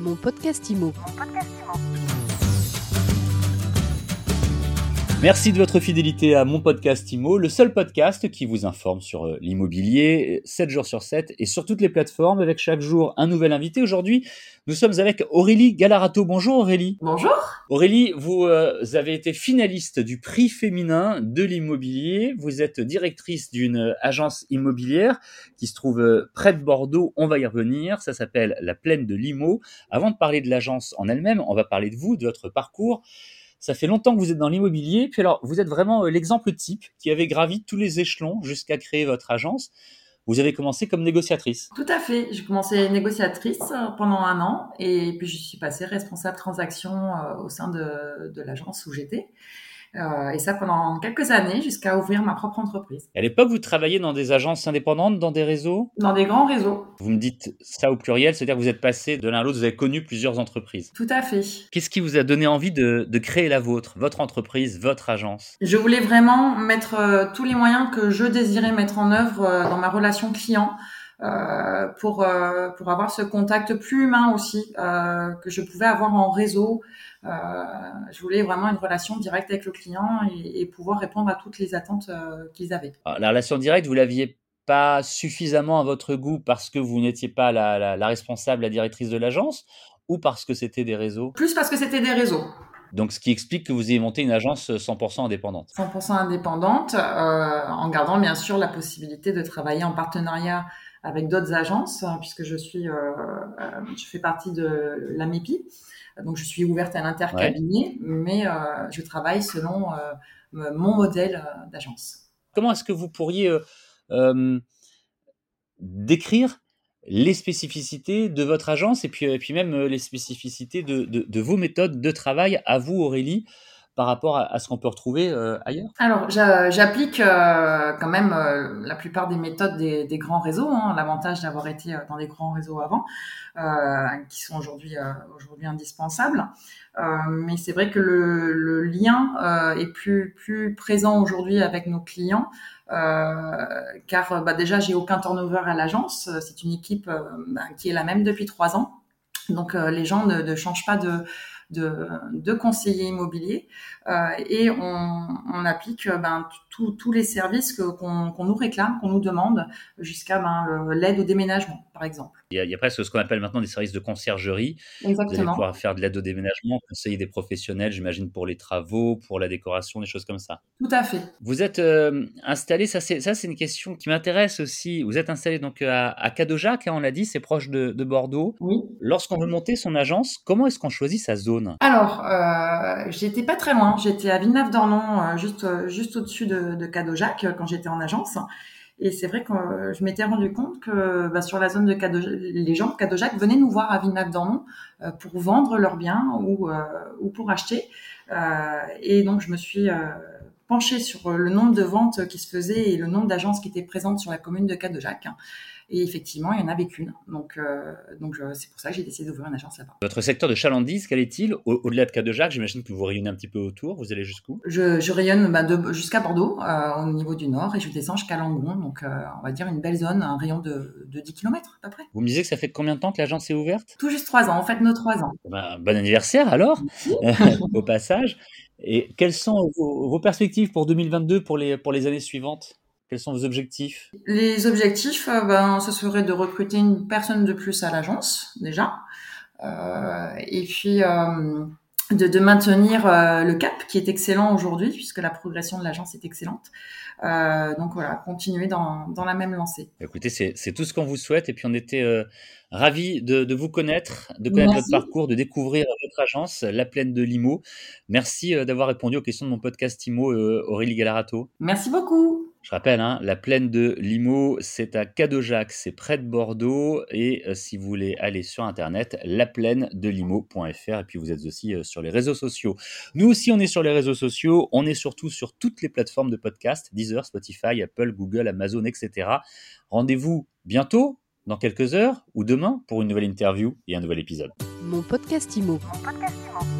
Mon podcast IMO. Merci de votre fidélité à mon podcast IMO, le seul podcast qui vous informe sur euh, l'immobilier 7 jours sur 7 et sur toutes les plateformes avec chaque jour un nouvel invité. Aujourd'hui, nous sommes avec Aurélie Galarato. Bonjour Aurélie. Bonjour. Aurélie, vous euh, avez été finaliste du prix féminin de l'immobilier. Vous êtes directrice d'une agence immobilière qui se trouve euh, près de Bordeaux. On va y revenir. Ça s'appelle La Plaine de Limo. Avant de parler de l'agence en elle-même, on va parler de vous, de votre parcours. Ça fait longtemps que vous êtes dans l'immobilier. Puis alors, vous êtes vraiment euh, l'exemple type qui avait gravi tous les échelons jusqu'à créer votre agence. Vous avez commencé comme négociatrice. Tout à fait. J'ai commencé négociatrice euh, pendant un an et puis je suis passée responsable transaction euh, au sein de, de l'agence où j'étais. Euh, et ça pendant quelques années jusqu'à ouvrir ma propre entreprise. À l'époque, vous travailliez dans des agences indépendantes, dans des réseaux? Dans des grands réseaux. Vous me dites ça au pluriel, c'est-à-dire que vous êtes passé de l'un à l'autre, vous avez connu plusieurs entreprises. Tout à fait. Qu'est-ce qui vous a donné envie de, de créer la vôtre, votre entreprise, votre agence? Je voulais vraiment mettre euh, tous les moyens que je désirais mettre en œuvre euh, dans ma relation client. Euh, pour euh, pour avoir ce contact plus humain aussi euh, que je pouvais avoir en réseau. Je voulais vraiment une relation directe avec le client et, et pouvoir répondre à toutes les attentes qu'ils avaient. Alors, La relation directe, vous l'aviez pas suffisamment à votre goût parce que vous n'étiez pas la, la, la responsable, la directrice de l'agence, ou parce que c'était des réseaux? Plus parce que c'était des réseaux. Donc, ce qui explique que vous ayez monté une agence 100% indépendante. 100% indépendante, euh, en gardant bien sûr la possibilité de travailler en partenariat avec d'autres agences, hein, puisque je suis, euh, euh, je fais partie de l'AMEPI, donc je suis ouverte à l'intercabinet, mais euh, je travaille selon mon modèle d'agence. Comment est-ce que vous pourriez décrire les spécificités de votre agence et puis, même les spécificités de vos méthodes de travail à vous, Aurélie, par rapport à, ce qu'on peut retrouver euh, ailleurs? Alors, j'a- j'applique euh, quand même euh, la plupart des méthodes des, grands réseaux. Hein, L'avantage d'avoir été dans des grands réseaux avant, qui sont aujourd'hui aujourd'hui indispensables. Mais c'est vrai que le, lien est plus plus présent aujourd'hui avec nos clients, car bah, déjà j'ai aucun turnover à l'agence. C'est une équipe bah, qui est la même depuis trois ans. Donc les gens ne changent pas de, de, de conseiller immobilier euh, et on, on applique euh, ben, tous les services qu'on nous réclame, qu'on nous demande, jusqu'à ben, l'aide au déménagement, par exemple. il y, a, il y a presque ce qu'on appelle maintenant des services de conciergerie. Vous allez Exactement. pouvoir faire de l'aide au déménagement, conseiller des professionnels, j'imagine, pour les travaux, pour la décoration, des choses comme ça. Tout à fait. Vous êtes euh, installé, ça c'est ça c'est une question qui m'intéresse aussi. Vous êtes installé donc à, à Cadojac, hein, on l'a dit, c'est proche de, de Bordeaux. Oui. Lorsqu'on veut monter son agence, comment est-ce qu'on choisit sa zone? Alors, euh, j'étais pas très loin. J'étais à Villeneuve-d'Ornon, euh, juste juste au-dessus de, de Cadojac, quand j'étais en agence. Et c'est vrai que euh, je m'étais rendu compte que bah, sur la zone de Cadojac, les gens de Cadojac venaient nous voir à Villeneuve-d'Ornon euh, pour vendre leurs biens ou euh, ou pour acheter. Et donc, je me suis euh, penchée sur le nombre de ventes qui se faisaient et le nombre d'agences qui étaient présentes sur la commune de Cadojac. Et effectivement, il n'y en avait qu'une. Donc, euh, donc c'est pour ça que j'ai décidé d'ouvrir une agence là-bas. Votre secteur de chalandise, quel est-il? Au- Au-delà de Cadojac, j'imagine que vous rayonnez un petit peu autour, vous allez jusqu'où? Je, je rayonne bah, jusqu'à Bordeaux, euh, au niveau du nord, et je descends jusqu'à Langon. Donc, euh, on va dire une belle zone, un rayon de, de 10 km à peu près. Vous me disiez que ça fait combien de temps que l'agence est ouverte? Tout juste trois ans, en fait, nos trois ans. Ben, Bon anniversaire alors, au passage. Et quelles sont vos, perspectives pour 2022, pour les, pour les années suivantes? Quels sont vos objectifs? Les objectifs, euh, ben, ce serait de recruter une personne de plus à l'agence, déjà. Euh, et puis, euh, de, de maintenir euh, le cap, qui est excellent aujourd'hui, puisque la progression de l'agence est excellente. Euh, donc voilà, continuer dans, dans la même lancée. Écoutez, c'est tout ce qu'on vous souhaite et puis on était euh, ravis de, de vous connaître, de connaître Merci. votre parcours, de découvrir votre agence, La Plaine de Limo. Merci d'avoir répondu aux questions de mon podcast Imo, Aurélie Galarato. Merci beaucoup. Je rappelle, hein, la plaine de Limo, c'est à Cadojac, c'est près de Bordeaux. Et euh, si vous voulez aller sur Internet, laplainedelimo.fr. Et puis vous êtes aussi euh, sur les réseaux sociaux. Nous aussi, on est sur les réseaux sociaux. On est surtout sur toutes les plateformes de podcast, Deezer, Spotify, Apple, Google, Amazon, etc. Rendez-vous bientôt, dans quelques heures ou demain, pour une nouvelle interview et un nouvel épisode. Mon podcast IMO. Mon podcast Imo.